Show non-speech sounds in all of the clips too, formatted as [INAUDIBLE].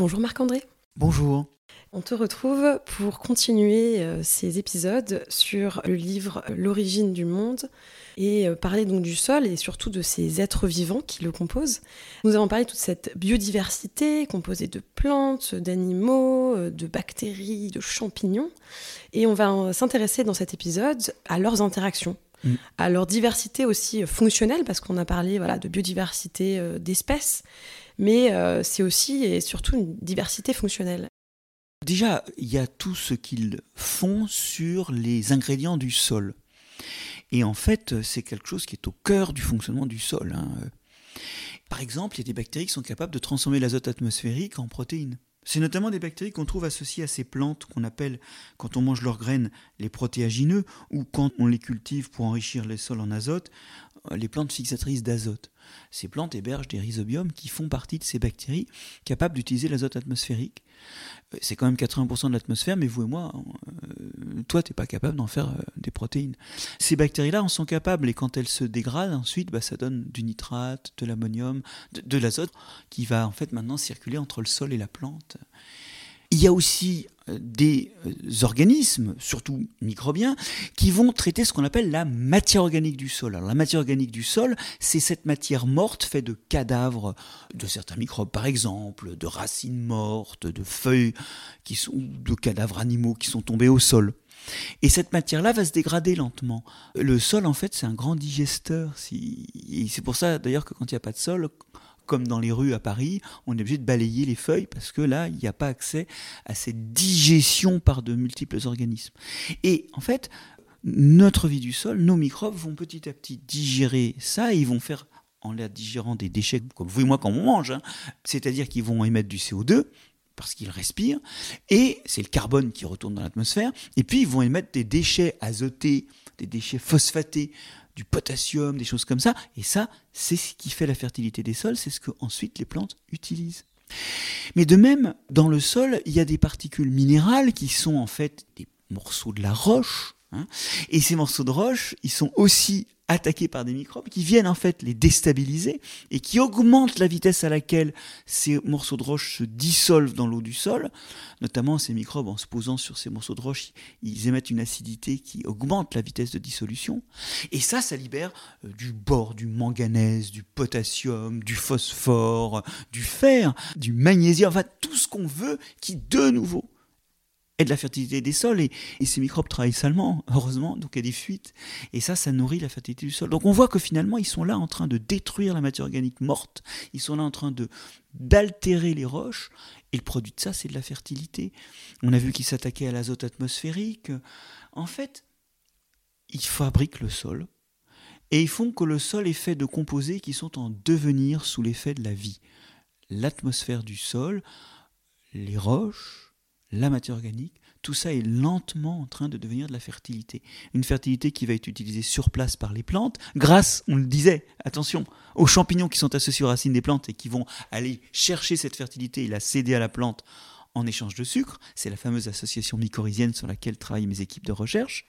Bonjour Marc-André. Bonjour. On te retrouve pour continuer euh, ces épisodes sur le livre L'origine du monde et euh, parler donc du sol et surtout de ces êtres vivants qui le composent. Nous avons parlé de toute cette biodiversité composée de plantes, d'animaux, euh, de bactéries, de champignons et on va s'intéresser dans cet épisode à leurs interactions mm. à leur diversité aussi fonctionnelle, parce qu'on a parlé voilà, de biodiversité d'espèces, mais c'est aussi et surtout une diversité fonctionnelle. Déjà, il y a tout ce qu'ils font sur les ingrédients du sol. Et en fait, c'est quelque chose qui est au cœur du fonctionnement du sol. Hein. Par exemple, il y a des bactéries qui sont capables de transformer l'azote atmosphérique en protéines. C'est notamment des bactéries qu'on trouve associées à ces plantes qu'on appelle, quand on mange leurs graines, les protéagineux, ou quand on les cultive pour enrichir les sols en azote, les plantes fixatrices d'azote. Ces plantes hébergent des rhizobiums qui font partie de ces bactéries capables d'utiliser l'azote atmosphérique. Euh, c'est quand même 80% de l'atmosphère, mais vous et moi, euh, toi, tu n'es pas capable d'en faire euh, des protéines. Ces bactéries-là en sont capables, et quand elles se dégradent, ensuite, bah, ça donne du nitrate, de l'ammonium, de l'azote, qui va en fait maintenant circuler entre le sol et la plante. Il y a aussi des euh, organismes, surtout microbiens, qui vont traiter ce qu'on appelle la matière organique du sol. Alors la matière organique du sol, c'est cette matière morte faite de cadavres de certains microbes, par exemple, de racines mortes, de feuilles, qui sont, de cadavres animaux qui sont tombés au sol. Et cette matière-là va se dégrader lentement. Le sol, en fait, c'est un grand digesteur. C'est pour ça, d'ailleurs, que quand il n'y a pas de sol, comme dans les rues à Paris, on est obligé de balayer les feuilles parce que là, il n'y a pas accès à cette digestion par de multiples organismes. Et en fait, notre vie du sol, nos microbes vont petit à petit digérer ça et ils vont faire, en la digérant des déchets, comme vous et moi quand on mange, hein, c'est-à-dire qu'ils vont émettre du CO2, parce qu'ils respirent, et c'est le carbone qui retourne dans l'atmosphère, et puis ils vont émettre des déchets azotés, des déchets phosphatés, du potassium, des choses comme ça. Et ça, c'est ce qui fait la fertilité des sols, c'est ce que ensuite les plantes utilisent. Mais de même, dans le sol, il y a des particules minérales qui sont en fait des morceaux de la roche. Hein. et ces morceaux de roche, ils sont aussi attaqués par des microbes qui viennent en fait les déstabiliser et qui augmentent la vitesse à laquelle ces morceaux de roche se dissolvent dans l'eau du sol. Notamment ces microbes, en se posant sur ces morceaux de roche, ils émettent une acidité qui augmente la vitesse de dissolution. Et ça, ça libère euh, du bore, du manganèse, du potassium, du phosphore, du fer, du magnésium, enfin tout ce qu'on veut qui de nouveau et de la fertilité des sols. Et, ces microbes travaillent salement, heureusement, donc il y a des fuites. Et ça, ça nourrit la fertilité du sol. Donc on voit que finalement, ils sont là en train de détruire la matière organique morte. Ils sont là en train de d'altérer les roches. Et le produit de ça, c'est de la fertilité. On a vu qu'ils s'attaquaient à l'azote atmosphérique. En fait, ils fabriquent le sol. Et ils font que le sol est fait de composés qui sont en devenir sous l'effet de la vie. L'atmosphère du sol, les roches, la matière organique, tout ça est lentement en train de devenir de la fertilité. Une fertilité qui va être utilisée sur place par les plantes, grâce, on le disait, attention, aux champignons qui sont associés aux racines des plantes et qui vont aller chercher cette fertilité et la céder à la plante en échange de sucre. C'est la fameuse association mycorhizienne sur laquelle travaillent mes équipes de recherche.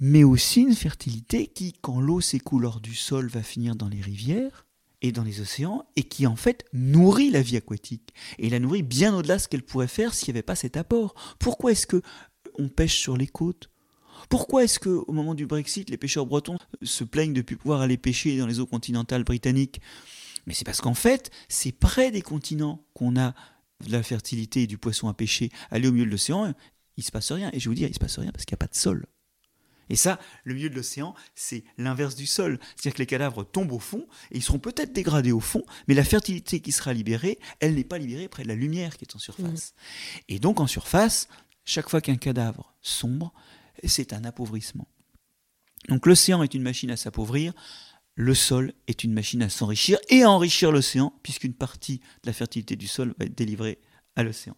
Mais aussi une fertilité qui, quand l'eau s'écoule hors du sol, va finir dans les rivières et dans les océans et qui en fait nourrit la vie aquatique et la nourrit bien au-delà de ce qu'elle pourrait faire s'il n'y avait pas cet apport. Pourquoi est-ce que on pêche sur les côtes? Pourquoi est-ce que au moment du Brexit, les pêcheurs bretons se plaignent de ne plus pouvoir aller pêcher dans les eaux continentales britanniques? Mais c'est parce qu'en fait, c'est près des continents qu'on a de la fertilité et du poisson à pêcher. Aller au milieu de l'océan, il se passe rien. Et je vous dire, il se passe rien parce qu'il n'y a pas de sol. Et ça, le milieu de l'océan, c'est l'inverse du sol. C'est-à-dire que les cadavres tombent au fond et ils seront peut-être dégradés au fond, mais la fertilité qui sera libérée, elle n'est pas libérée près de la lumière qui est en surface. Mmh. Et donc en surface, chaque fois qu'un cadavre sombre, c'est un appauvrissement. Donc l'océan est une machine à s'appauvrir, le sol est une machine à s'enrichir et à enrichir l'océan, puisqu'une partie de la fertilité du sol va être délivrée à l'océan.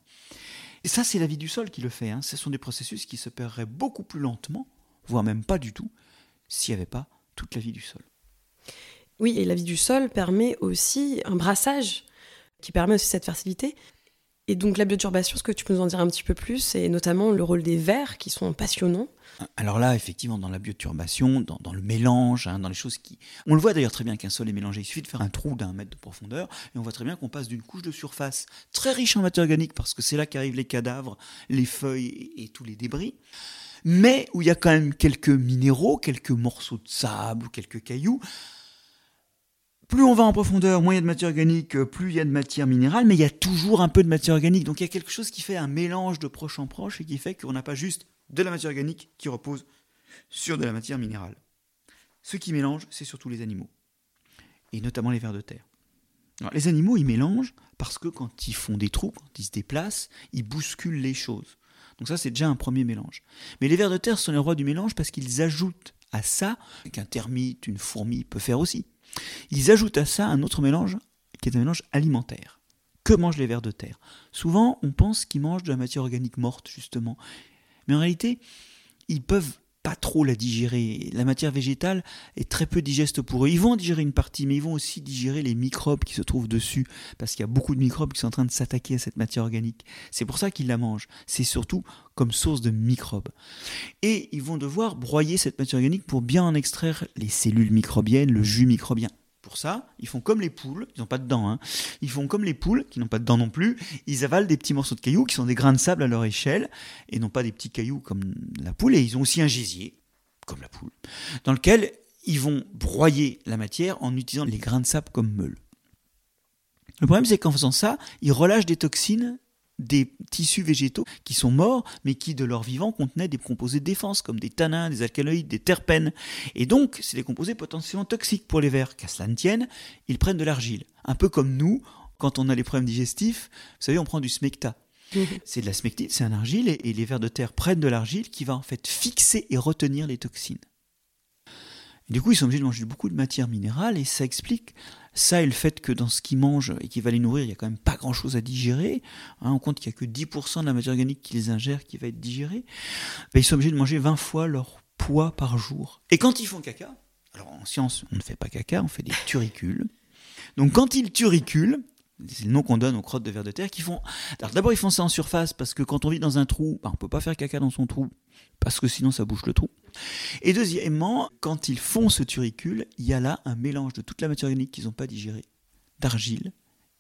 Et ça, c'est la vie du sol qui le fait. Hein. Ce sont des processus qui se paieraient beaucoup plus lentement voire même pas du tout, s'il n'y avait pas toute la vie du sol. Oui, et la vie du sol permet aussi un brassage qui permet aussi cette fertilité. Et donc la bioturbation, ce que tu peux nous en dire un petit peu plus, et notamment le rôle des vers qui sont passionnants? Alors là, effectivement, dans la bioturbation, dans, le mélange, hein, dans les choses qui... On le voit d'ailleurs très bien qu'un sol est mélangé. Il suffit de faire un trou d'un mètre de profondeur et on voit très bien qu'on passe d'une couche de surface très riche en matière organique parce que c'est là qu'arrivent les cadavres, les feuilles et, tous les débris, mais où il y a quand même quelques minéraux, quelques morceaux de sable, quelques cailloux. Plus on va en profondeur, moins il y a de matière organique, plus il y a de matière minérale, mais il y a toujours un peu de matière organique. Donc il y a quelque chose qui fait un mélange de proche en proche et qui fait qu'on n'a pas juste de la matière organique qui repose sur de la matière minérale. Ce qui mélange, c'est surtout les animaux, et notamment les vers de terre. les animaux, ils mélangent parce que quand ils font des trous, quand ils se déplacent, ils bousculent les choses. Donc ça, c'est déjà un premier mélange. Mais les vers de terre sont les rois du mélange parce qu'ils ajoutent à ça, qu'un termite, une fourmi peut faire aussi, ils ajoutent à ça un autre mélange qui est un mélange alimentaire. Que mangent les vers de terre? Souvent, on pense qu'ils mangent de la matière organique morte, justement. Mais en réalité, ils peuvent pas trop la digérer. La matière végétale est très peu digeste pour eux. Ils vont digérer une partie, mais ils vont aussi digérer les microbes qui se trouvent dessus, parce qu'il y a beaucoup de microbes qui sont en train de s'attaquer à cette matière organique. C'est pour ça qu'ils la mangent. C'est surtout comme source de microbes. Et ils vont devoir broyer cette matière organique pour bien en extraire les cellules microbiennes, le jus microbien. Pour ça, ils font comme les poules, ils n'ont pas de dents, hein. ils font comme les poules, qui n'ont pas de dents non plus, ils avalent des petits morceaux de cailloux qui sont des grains de sable à leur échelle, et non pas des petits cailloux comme la poule, et ils ont aussi un gésier, comme la poule, dans lequel ils vont broyer la matière en utilisant les grains de sable comme meule. Le problème, c'est qu'en faisant ça, ils relâchent des toxines des tissus végétaux qui sont morts, mais qui de leur vivant contenaient des composés de défense, comme des tanins, des alcaloïdes, des terpènes. Et donc, c'est des composés potentiellement toxiques pour les vers. Qu'à cela ne tienne, ils prennent de l'argile. Un peu comme nous, quand on a les problèmes digestifs, vous savez, on prend du smecta. [LAUGHS] C'est de la smectite, c'est un argile, et les vers de terre prennent de l'argile qui va en fait fixer et retenir les toxines. du coup, ils sont obligés de manger beaucoup de matière minérale, et ça explique ça et le fait que dans ce qu'ils mangent et qui va les nourrir, il n'y a quand même pas grand chose à digérer. Hein, on compte qu'il n'y a que 10% de la matière organique qu'ils ingèrent qui va être digérée. Ben, ils sont obligés de manger 20 fois leur poids par jour. Et quand ils font caca, alors en science, on ne fait pas caca, on fait des [LAUGHS] turicules. Donc quand ils turiculent, c'est le nom qu'on donne aux crottes de vers de terre qui font. Alors d'abord ils font ça en surface parce que quand on vit dans un trou, ben, on ne peut pas faire caca dans son trou parce que sinon ça bouche le trou. Et deuxièmement, quand ils font ce turicule, il y a là un mélange de toute la matière organique qu'ils n'ont pas digérée, d'argile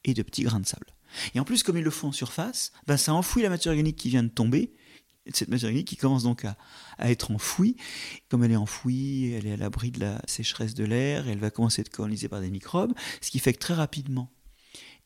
et de petits grains de sable. Et en plus, comme ils le font en surface, ben ça enfouit la matière organique qui vient de tomber, cette matière organique qui commence donc à, à, être enfouie. Comme elle est enfouie, elle est à l'abri de la sécheresse de l'air, elle va commencer à être colonisée par des microbes, ce qui fait que très rapidement,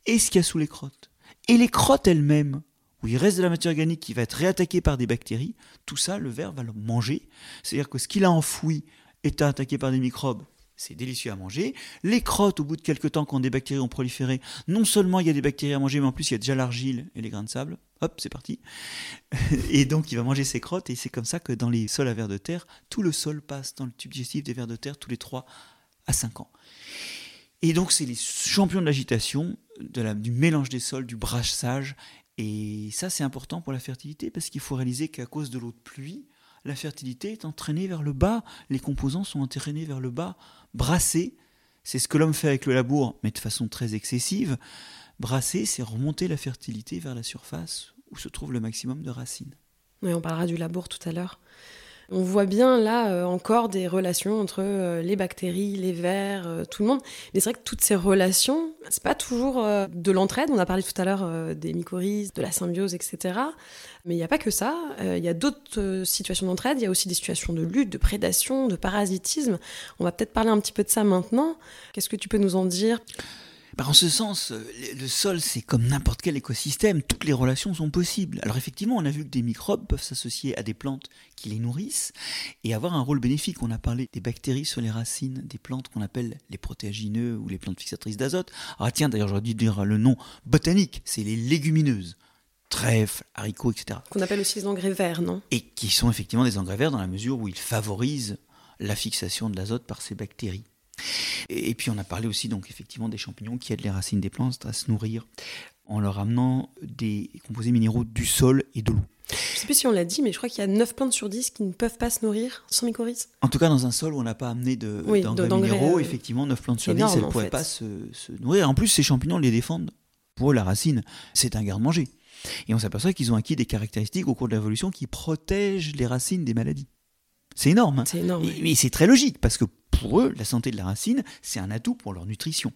et ce qu'il y a sous les crottes, et les crottes elles-mêmes où il reste de la matière organique qui va être réattaquée par des bactéries, tout ça, le ver va le manger. C'est-à-dire que ce qu'il a enfoui est attaqué par des microbes. C'est délicieux à manger. Les crottes, au bout de quelques temps, quand des bactéries ont proliféré, non seulement il y a des bactéries à manger, mais en plus il y a déjà l'argile et les grains de sable. Hop, c'est parti. [LAUGHS] et donc il va manger ses crottes, et c'est comme ça que dans les sols à vers de terre, tout le sol passe dans le tube digestif des vers de terre tous les 3 à 5 ans. Et donc c'est les champions de l'agitation, du mélange des sols, du brassage et ça, c'est important pour la fertilité parce qu'il faut réaliser qu'à cause de l'eau de pluie, la fertilité est entraînée vers le bas, les composants sont entraînés vers le bas, brassés. C'est ce que l'homme fait avec le labour, mais de façon très excessive. Brasser, c'est remonter la fertilité vers la surface où se trouve le maximum de racines. Oui, on parlera du labour tout à l'heure. On voit bien là euh, encore des relations entre euh, les bactéries, les vers, euh, tout le monde. Mais c'est vrai que toutes ces relations, c'est pas toujours de l'entraide. On a parlé tout à l'heure des mycorhizes, de la symbiose, etc. Mais il n'y a pas que ça. Il y a d'autres situations d'entraide. Il y a aussi des situations de lutte, de prédation, de parasitisme. On va peut-être parler un petit peu de ça maintenant. Qu'est-ce que tu peux nous en dire? Bah, en ce sens, euh, le sol, c'est comme n'importe quel écosystème, toutes les relations sont possibles. Alors effectivement, on a vu que des microbes peuvent s'associer à des plantes qui les nourrissent et avoir un rôle bénéfique. On a parlé des bactéries sur les racines des plantes qu'on appelle les protéagineux ou les plantes fixatrices d'azote. Ah tiens, d'ailleurs, j'aurais dû dire le nom botanique, c'est les légumineuses trèfles, haricots, etc. Qu'on appelle aussi les engrais verts, non? Et qui sont effectivement des engrais verts dans la mesure où ils favorisent la fixation de l'azote par ces bactéries. Et, puis on a parlé aussi donc effectivement des champignons qui aident les racines des plantes à se nourrir en leur amenant des composés minéraux du sol et de l'eau. Je sais plus si on l'a dit, mais je crois qu'il y a 9 plantes sur 10 qui ne peuvent pas se nourrir sans mycorhizes. En tout cas, dans un sol où on n'a pas amené d'engrais de, minéraux, euh, effectivement, 9 plantes sur 10, elles ne pourraient pas se, se, nourrir. En plus, ces champignons les défendent. Pour eux, la racine, c'est un garde-manger. Et on s'aperçoit qu'ils ont acquis des caractéristiques au cours de l'évolution qui protègent les racines des maladies. C'est énorme. Hein c'est énorme. Et, c'est très logique, parce que pour eux, la santé de la racine, c'est un atout pour leur nutrition.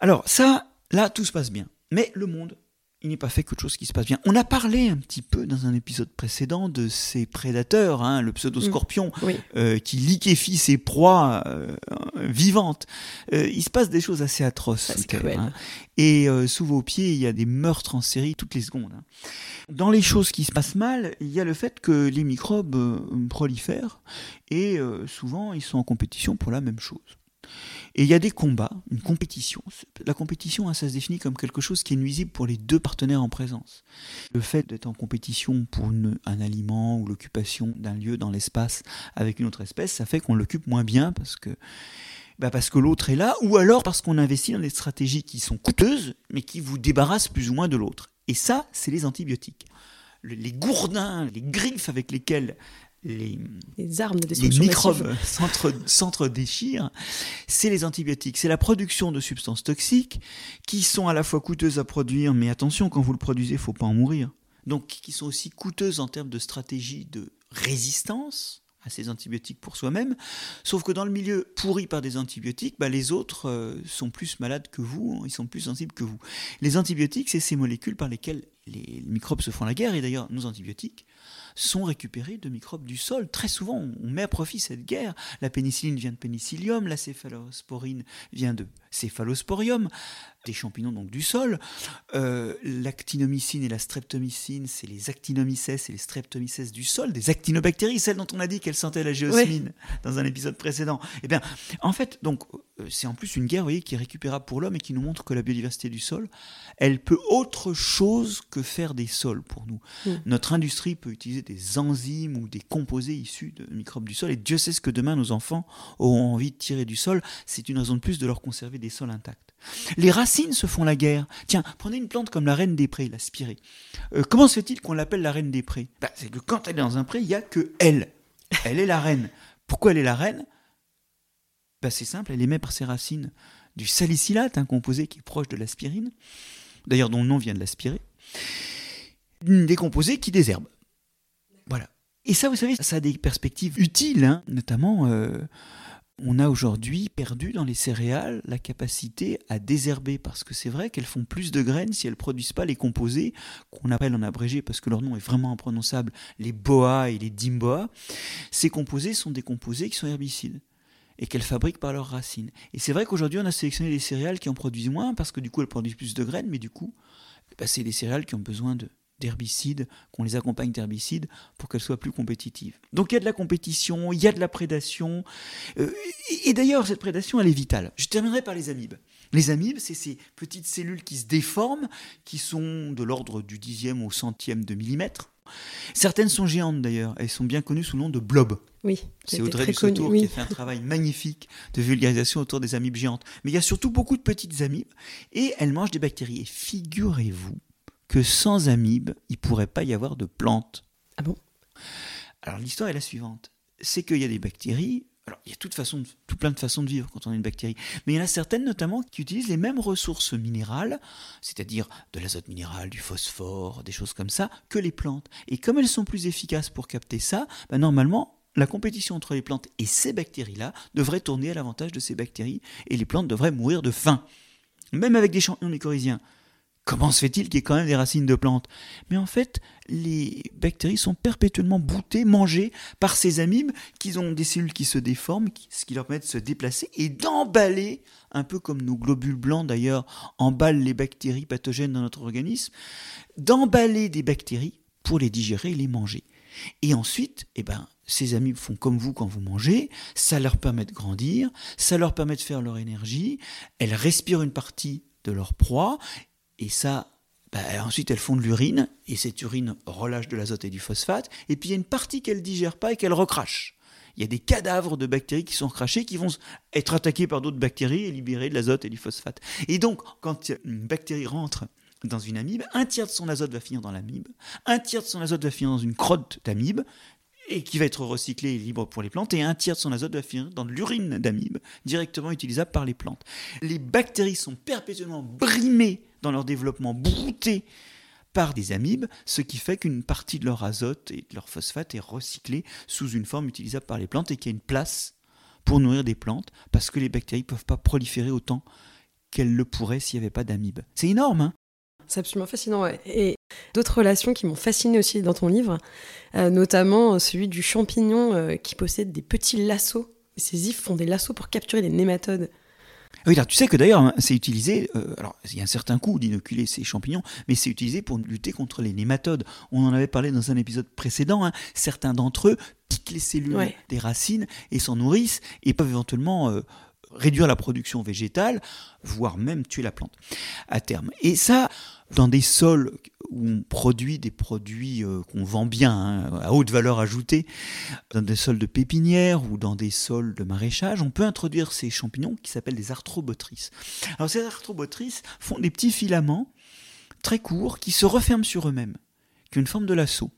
Alors ça, là, tout se passe bien. Mais le monde il n'est pas fait que de choses qui se passent bien. On a parlé un petit peu dans un épisode précédent de ces prédateurs, hein, le pseudo-scorpion, mm. euh, qui liquéfie ses proies euh, vivantes. Euh, il se passe des choses assez atroces. hein. Et sous vos pieds, il y a des meurtres en série toutes les secondes. Hein. Dans les choses qui se passent mal, il y a le fait que les microbes prolifèrent et souvent ils sont en compétition pour la même chose. Et il y a des combats, une compétition. La compétition, hein, ça se définit comme quelque chose qui est nuisible pour les deux partenaires en présence. Le fait d'être en compétition pour un aliment ou l'occupation d'un lieu dans l'espace avec une autre espèce, ça fait qu'on l'occupe moins bien parce que, bah que l'autre est là, ou alors parce qu'on investit dans des stratégies qui sont coûteuses, mais qui vous débarrassent plus ou moins de l'autre. Et ça, c'est les antibiotiques les gourdins, les griffes avec lesquelles les, armes de les microbes s'entre-déchirent, c'est les antibiotiques. C'est la production de substances toxiques qui sont à la fois coûteuses à produire, mais attention, quand vous le produisez, il ne faut pas en mourir. Donc, qui sont aussi coûteuses en termes de stratégie de résistance à ces antibiotiques pour soi-même. Sauf que dans le milieu pourri par des antibiotiques, bah, les autres euh, sont plus malades que vous, ils sont plus sensibles que vous. Les antibiotiques, c'est ces molécules par lesquelles les microbes se font la guerre. Et d'ailleurs, nos antibiotiques, sont récupérés de microbes du sol. Très souvent, on met à profit cette guerre. La pénicilline vient de pénicillium, la céphalosporine vient de céphalosporium, des champignons donc du sol. Euh, l'actinomycine et la streptomycine, c'est les actinomycètes et les streptomycètes du sol, des actinobactéries, celles dont on a dit qu'elles sentaient la géosmine dans un épisode précédent. Eh bien, en fait, donc, euh, c'est en plus une guerre, voyez, qui est récupérable pour l'homme et qui nous montre que la biodiversité du sol, elle peut autre chose que faire des sols pour nous. Notre industrie peut utiliser des enzymes ou des composés issus de microbes du sol, et Dieu sait ce que demain nos enfants auront envie de tirer du sol. C'est une raison de plus de leur conserver des sols intacts. Les racines se font la guerre. Tiens, prenez une plante comme la reine des prés, la spirée. Euh, comment se fait-il qu'on l'appelle la reine des prés? Bah, C'est que quand elle est dans un pré, il n'y a que elle. Elle est la reine. Pourquoi elle est la reine? Bah, C'est simple, elle émet par ses racines du salicylate, un composé qui est proche de l'aspirine, d'ailleurs dont le nom vient de l'aspirer, des composés qui désherbent. Voilà. Et ça, vous savez, ça a des perspectives utiles, hein. notamment euh, on a aujourd'hui perdu dans les céréales la capacité à désherber, parce que c'est vrai qu'elles font plus de graines si elles produisent pas les composés qu'on appelle en abrégé, parce que leur nom est vraiment imprononçable, les boa et les dimboa. Ces composés sont des composés qui sont herbicides et qu'elles fabriquent par leurs racines. Et c'est vrai qu'aujourd'hui, on a sélectionné des céréales qui en produisent moins, parce que du coup, elles produisent plus de graines, mais du coup, bah, c'est des céréales qui ont besoin de, d'herbicides, qu'on les accompagne d'herbicides pour qu'elles soient plus compétitives. Donc il y a de la compétition, il y a de la prédation, euh, et, d'ailleurs cette prédation elle est vitale. Je terminerai par les amibes. Les amibes, c'est ces petites cellules qui se déforment, qui sont de l'ordre du dixième au centième de millimètre. Certaines sont géantes d'ailleurs, elles sont bien connues sous le nom de blobs. Oui, c'est Audrey Dussotour oui. qui a fait un travail magnifique de vulgarisation autour des amibes géantes. Mais il y a surtout beaucoup de petites amibes et elles mangent des bactéries. Et figurez-vous que sans amibes, il ne pourrait pas y avoir de plantes. Ah bon? Alors l'histoire est la suivante. C'est qu'il y a des bactéries, alors il y a toute façon, tout plein de façons de vivre quand on a une bactérie, mais il y en a certaines notamment qui utilisent les mêmes ressources minérales, c'est-à-dire de l'azote minéral, du phosphore, des choses comme ça, que les plantes. Et comme elles sont plus efficaces pour capter ça, bah, normalement, la compétition entre les plantes et ces bactéries-là devrait tourner à l'avantage de ces bactéries, et les plantes devraient mourir de faim. Même avec des champignons mycorhiziens, Comment se fait-il qu'il y ait quand même des racines de plantes? Mais en fait, les bactéries sont perpétuellement boutées, mangées par ces amibes qui ont des cellules qui se déforment, ce qui leur permet de se déplacer et d'emballer, un peu comme nos globules blancs d'ailleurs emballent les bactéries pathogènes dans notre organisme, d'emballer des bactéries pour les digérer et les manger. Et ensuite, eh ben, ces amibes font comme vous quand vous mangez, ça leur permet de grandir, ça leur permet de faire leur énergie, elles respirent une partie de leur proie et ça, bah, ensuite elles font de l'urine, et cette urine relâche de l'azote et du phosphate, et puis il y a une partie qu'elles digèrent pas et qu'elles recrachent. Il y a des cadavres de bactéries qui sont recrachés, qui vont être attaqués par d'autres bactéries et libérer de l'azote et du phosphate. Et donc, quand une bactérie rentre dans une amibe, un tiers de son azote va finir dans l'amibe, un tiers de son azote va finir dans une crotte d'amibe, et qui va être recyclé et libre pour les plantes, et un tiers de son azote va finir dans l'urine d'amibe, directement utilisable par les plantes. Les bactéries sont perpétuellement brimées dans leur développement, broutés par des amibes, ce qui fait qu'une partie de leur azote et de leur phosphate est recyclée sous une forme utilisable par les plantes et qu'il y a une place pour nourrir des plantes, parce que les bactéries ne peuvent pas proliférer autant qu'elles le pourraient s'il n'y avait pas d'amibes. C'est énorme, hein c'est absolument fascinant. Et d'autres relations qui m'ont fasciné aussi dans ton livre, euh, notamment celui du champignon euh, qui possède des petits lassos. Ces ifs font des lassos pour capturer des nématodes. Oui, alors tu sais que d'ailleurs, hein, c'est utilisé, euh, alors il y a un certain coût d'inoculer ces champignons, mais c'est utilisé pour lutter contre les nématodes. On en avait parlé dans un épisode précédent, hein. certains d'entre eux piquent les cellules des racines et s'en nourrissent et peuvent éventuellement euh, réduire la production végétale, voire même tuer la plante à terme. Et ça, dans des sols où on produit des produits euh, qu'on vend bien, hein, à haute valeur ajoutée, dans des sols de pépinière ou dans des sols de maraîchage, on peut introduire ces champignons qui s'appellent des arthrobotrices. Alors ces arthrobotrices font des petits filaments très courts qui se referment sur eux-mêmes, qui ont une forme de lasso.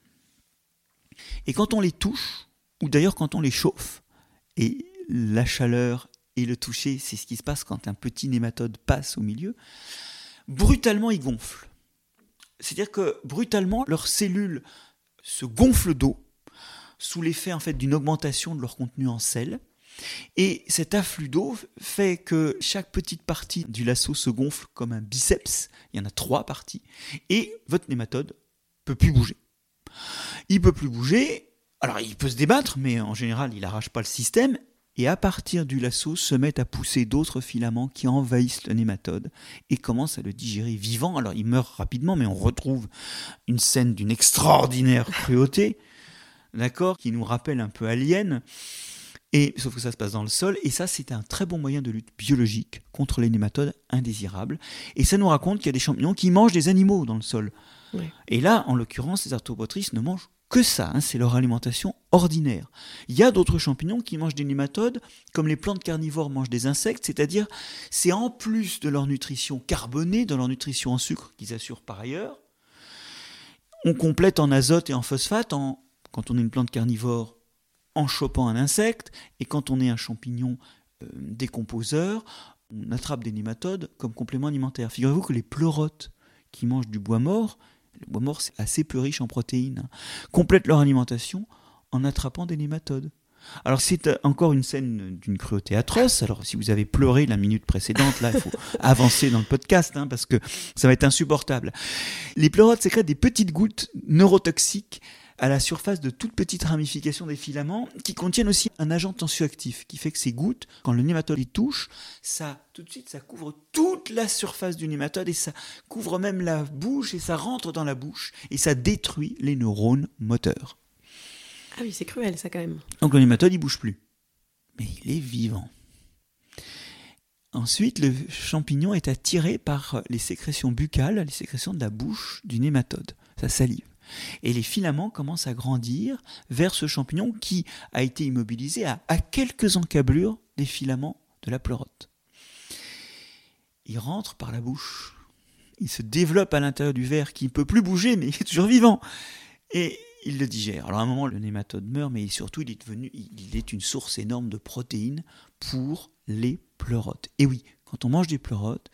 Et quand on les touche, ou d'ailleurs quand on les chauffe, et la chaleur et le toucher, c'est ce qui se passe quand un petit nématode passe au milieu, brutalement ils gonflent. C'est-à-dire que brutalement, leurs cellules se gonflent d'eau sous l'effet en fait d'une augmentation de leur contenu en sel. Et cet afflux d'eau fait que chaque petite partie du lasso se gonfle comme un biceps. Il y en a trois parties. Et votre nématode peut plus bouger. Il peut plus bouger. Alors il peut se débattre, mais en général il n'arrache pas le système et à partir du lasso se mettent à pousser d'autres filaments qui envahissent le nématode et commencent à le digérer vivant. Alors il meurt rapidement, mais on retrouve une scène d'une extraordinaire cruauté, d'accord, qui nous rappelle un peu Alien. Et sauf que ça se passe dans le sol, et ça c'est un très bon moyen de lutte biologique contre les nématodes indésirables. Et ça nous raconte qu'il y a des champignons qui mangent des animaux dans le sol. Et là, en l'occurrence, les arthropotrices ne mangent que ça, hein, c'est leur alimentation ordinaire. Il y a d'autres champignons qui mangent des nématodes, comme les plantes carnivores mangent des insectes, c'est-à-dire c'est en plus de leur nutrition carbonée, de leur nutrition en sucre qu'ils assurent par ailleurs, on complète en azote et en phosphate quand on est une plante carnivore en chopant un insecte, et quand on est un champignon euh, décomposeur, on attrape des nématodes comme complément alimentaire. Figurez-vous que les pleurotes qui mangent du bois mort, le bois mort, c'est assez peu riche en protéines. Complètent leur alimentation en attrapant des nématodes. Alors c'est euh, encore une scène d'une cruauté atroce. Alors si vous avez pleuré la minute précédente, là il faut [LAUGHS] avancer dans le podcast hein, parce que ça va être insupportable. Les pleurotes sécrètent des petites gouttes neurotoxiques à la surface de toutes petites ramifications des filaments qui contiennent aussi un agent tensioactif qui fait que ces gouttes, quand le nématode les touche, ça tout de suite ça couvre toute la surface du nématode et ça couvre même la bouche et ça rentre dans la bouche et ça détruit les neurones moteurs. Ah oui, c'est cruel ça quand même. Donc le nématode il bouge plus, mais il est vivant. Ensuite, le champignon est attiré par les sécrétions buccales, les sécrétions de la bouche du nématode, sa salive. Et les filaments commencent à grandir vers ce champignon qui a été immobilisé à, quelques encablures des filaments de la pleurote. Il rentre par la bouche. Il se développe à l'intérieur du verre qui ne peut plus bouger, mais il est toujours vivant. Et il le digère. Alors à un moment, le nématode meurt, mais surtout, il est devenu, il est une source énorme de protéines pour les pleurotes. Et oui, quand on mange des pleurotes,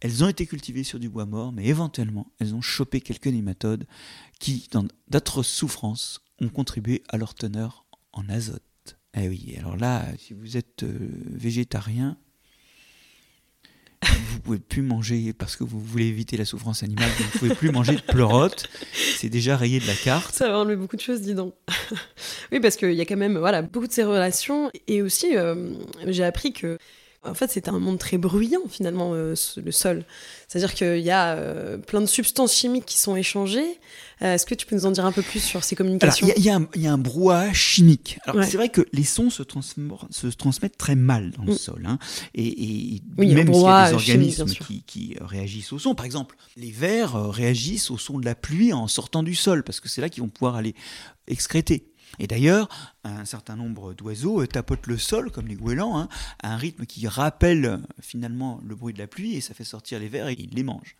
elles ont été cultivées sur du bois mort, mais éventuellement, elles ont chopé quelques nématodes qui, dans d'atroces souffrances, ont contribué à leur teneur en azote. Eh oui, alors là, si vous êtes euh, végétarien, vous pouvez plus manger parce que vous voulez éviter la souffrance animale, vous ne pouvez plus manger de pleurotes. C'est déjà rayé de la carte. Ça va enlever beaucoup de choses, dis donc. [LAUGHS] oui, parce qu'il y a quand même voilà, beaucoup de ces relations. Et aussi, euh, j'ai appris que en fait, c'est un monde très bruyant, finalement, euh, le sol. C'est-à-dire qu'il y a euh, plein de substances chimiques qui sont échangées. Euh, est-ce que tu peux nous en dire un peu plus sur ces communications Il y, a un brouhaha chimique. Alors, c'est vrai que les sons se, se transmettent très mal dans le mm. sol. Hein. Et, même s'il y a des organismes qui, réagissent au son. Par exemple, les vers réagissent au son de la pluie en sortant du sol, parce que c'est là qu'ils vont pouvoir aller excréter. Et d'ailleurs, un certain nombre d'oiseaux euh, tapotent le sol, comme les goélands, hein, à un rythme qui rappelle euh, finalement le bruit de la pluie, et ça fait sortir les vers et ils les mangent.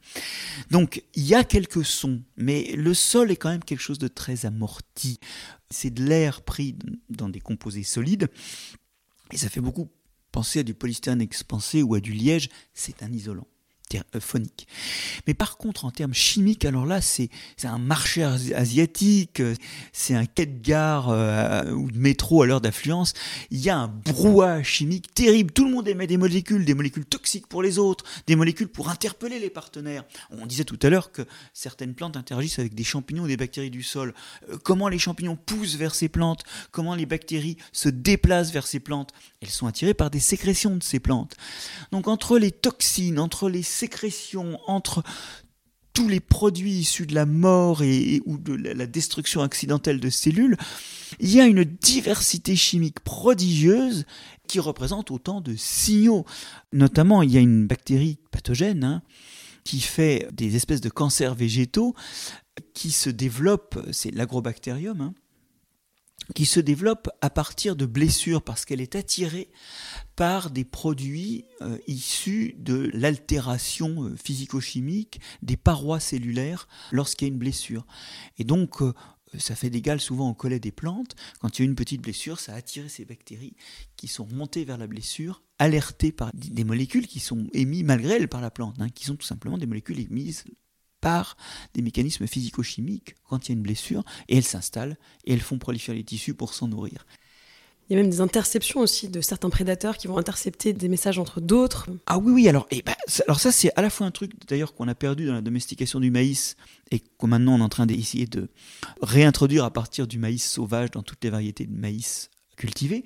Donc il y a quelques sons, mais le sol est quand même quelque chose de très amorti. C'est de l'air pris dans des composés solides, et ça fait beaucoup penser à du polystyrène expansé ou à du liège, c'est un isolant. Euh, phonique. Mais par contre, en termes chimiques, alors là, c'est un marché asiatique, c'est un quai de gare euh, ou de métro à l'heure d'affluence. Il y a un brouhaha chimique terrible. Tout le monde émet des molécules, des molécules toxiques pour les autres, des molécules pour interpeller les partenaires. On disait tout à l'heure que certaines plantes interagissent avec des champignons ou des bactéries du sol. Euh, comment les champignons poussent vers ces plantes? Comment les bactéries se déplacent vers ces plantes? Elles sont attirées par des sécrétions de ces plantes. Donc entre les toxines, entre les sécrétions, entre tous les produits issus de la mort et, ou de la destruction accidentelle de cellules, il y a une diversité chimique prodigieuse qui représente autant de signaux. Notamment, il y a une bactérie pathogène hein, qui fait des espèces de cancers végétaux qui se développent, c'est l'agrobactérium, hein, qui se développe à partir de blessures parce qu'elle est attirée par des produits euh, issus de l'altération euh, physico-chimique des parois cellulaires lorsqu'il y a une blessure. Et donc, euh, ça fait des souvent au collet des plantes. Quand il y a une petite blessure, ça a attiré ces bactéries qui sont montées vers la blessure, alertées par des molécules qui sont émises malgré elles par la plante, hein, qui sont tout simplement des molécules émises par des mécanismes physico-chimiques quand il y a une blessure, et elles s'installent et elles font proliférer les tissus pour s'en nourrir. Il y a même des interceptions aussi de certains prédateurs qui vont intercepter des messages entre d'autres. Ah oui, oui, alors, et ben, alors ça c'est à la fois un truc d'ailleurs qu'on a perdu dans la domestication du maïs et que maintenant on est en train d'essayer de réintroduire à partir du maïs sauvage dans toutes les variétés de maïs cultivés.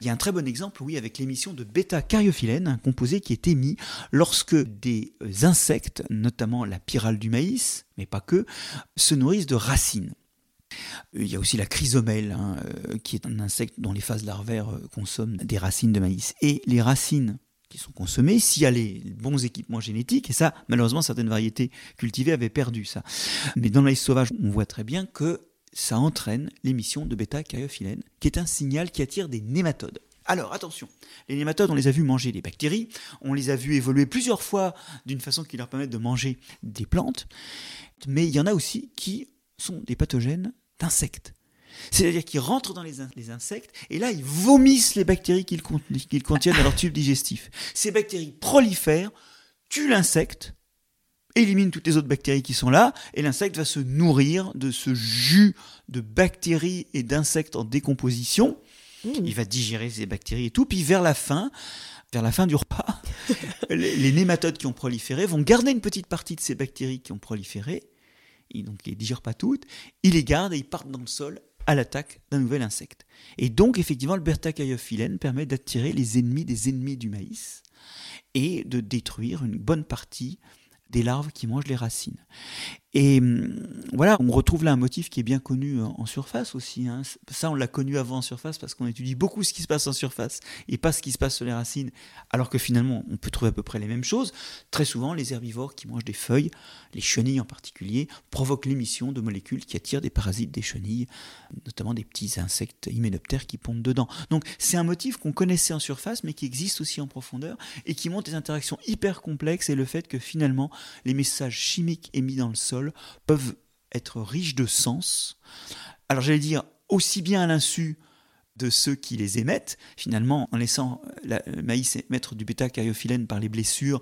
Il y a un très bon exemple, oui, avec l'émission de bêta-cariophyllène, un composé qui est émis lorsque des euh, insectes, notamment la pyrale du maïs, mais pas que, se nourrissent de racines. Euh, il y a aussi la chrysomèle, hein, euh, qui est un insecte dont les phases larvaires consomment des racines de maïs. Et les racines qui sont consommées, s'il y a les bons équipements génétiques, et ça, malheureusement, certaines variétés cultivées avaient perdu ça. Mais dans maïs sauvage, on voit très bien que ça entraîne l'émission de bêta-caryophyllène, qui est un signal qui attire des nématodes. Alors attention, les nématodes, on les a vus manger des bactéries, on les a vus évoluer plusieurs fois d'une façon qui leur permet de manger des plantes, mais il y en a aussi qui sont des pathogènes d'insectes. C'est-à-dire qu'ils rentrent dans les, insectes et là ils vomissent les bactéries qu'ils contiennent dans leur tube digestif. Ces bactéries prolifèrent, tuent l'insecte élimine toutes les autres bactéries qui sont là, et l'insecte va se nourrir de ce jus de bactéries et d'insectes en décomposition. Mmh. Il va digérer ces bactéries et tout, puis vers la fin, vers la fin du repas, [LAUGHS] les, nématodes qui ont proliféré vont garder une petite partie de ces bactéries qui ont proliféré, donc ils ne digèrent pas toutes, ils les gardent et ils partent dans le sol à l'attaque d'un nouvel insecte. Et donc effectivement le bêta permet d'attirer les ennemis des ennemis du maïs et de détruire une bonne partie des larves qui mangent les racines. Et hum, voilà, on retrouve là un motif qui est bien connu en surface aussi. Hein. Ça, on l'a connu avant en surface parce qu'on étudie beaucoup ce qui se passe en surface et pas ce qui se passe sur les racines, alors que finalement, on peut trouver à peu près les mêmes choses. Très souvent, les herbivores qui mangent des feuilles, les chenilles en particulier, provoquent l'émission de molécules qui attirent des parasites des chenilles, notamment des petits insectes hyménoptères qui pondent dedans. Donc, c'est un motif qu'on connaissait en surface, mais qui existe aussi en profondeur et qui montre des interactions hyper complexes et le fait que finalement, les messages chimiques émis dans le sol peuvent être riches de sens. Alors j'allais dire aussi bien à l'insu de ceux qui les émettent, finalement en laissant le maïs émettre du bêta-caryophyllène par les blessures,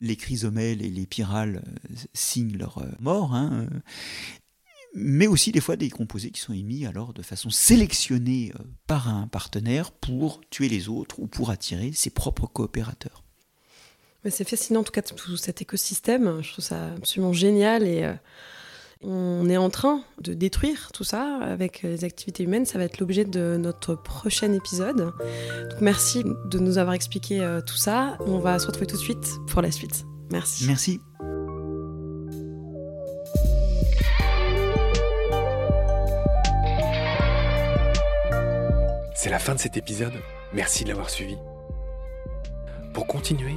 les chrysomèles et les pyrales euh, signent leur euh, mort, hein, euh, mais aussi des fois des composés qui sont émis alors de façon sélectionnée par un partenaire pour tuer les autres ou pour attirer ses propres coopérateurs. C'est fascinant en tout cas tout cet écosystème. Je trouve ça absolument génial et euh, on est en train de détruire tout ça avec les activités humaines. Ça va être l'objet de notre prochain épisode. Donc merci de nous avoir expliqué euh, tout ça. On va se retrouver tout de suite pour la suite. Merci. Merci. C'est la fin de cet épisode. Merci de l'avoir suivi. Pour continuer,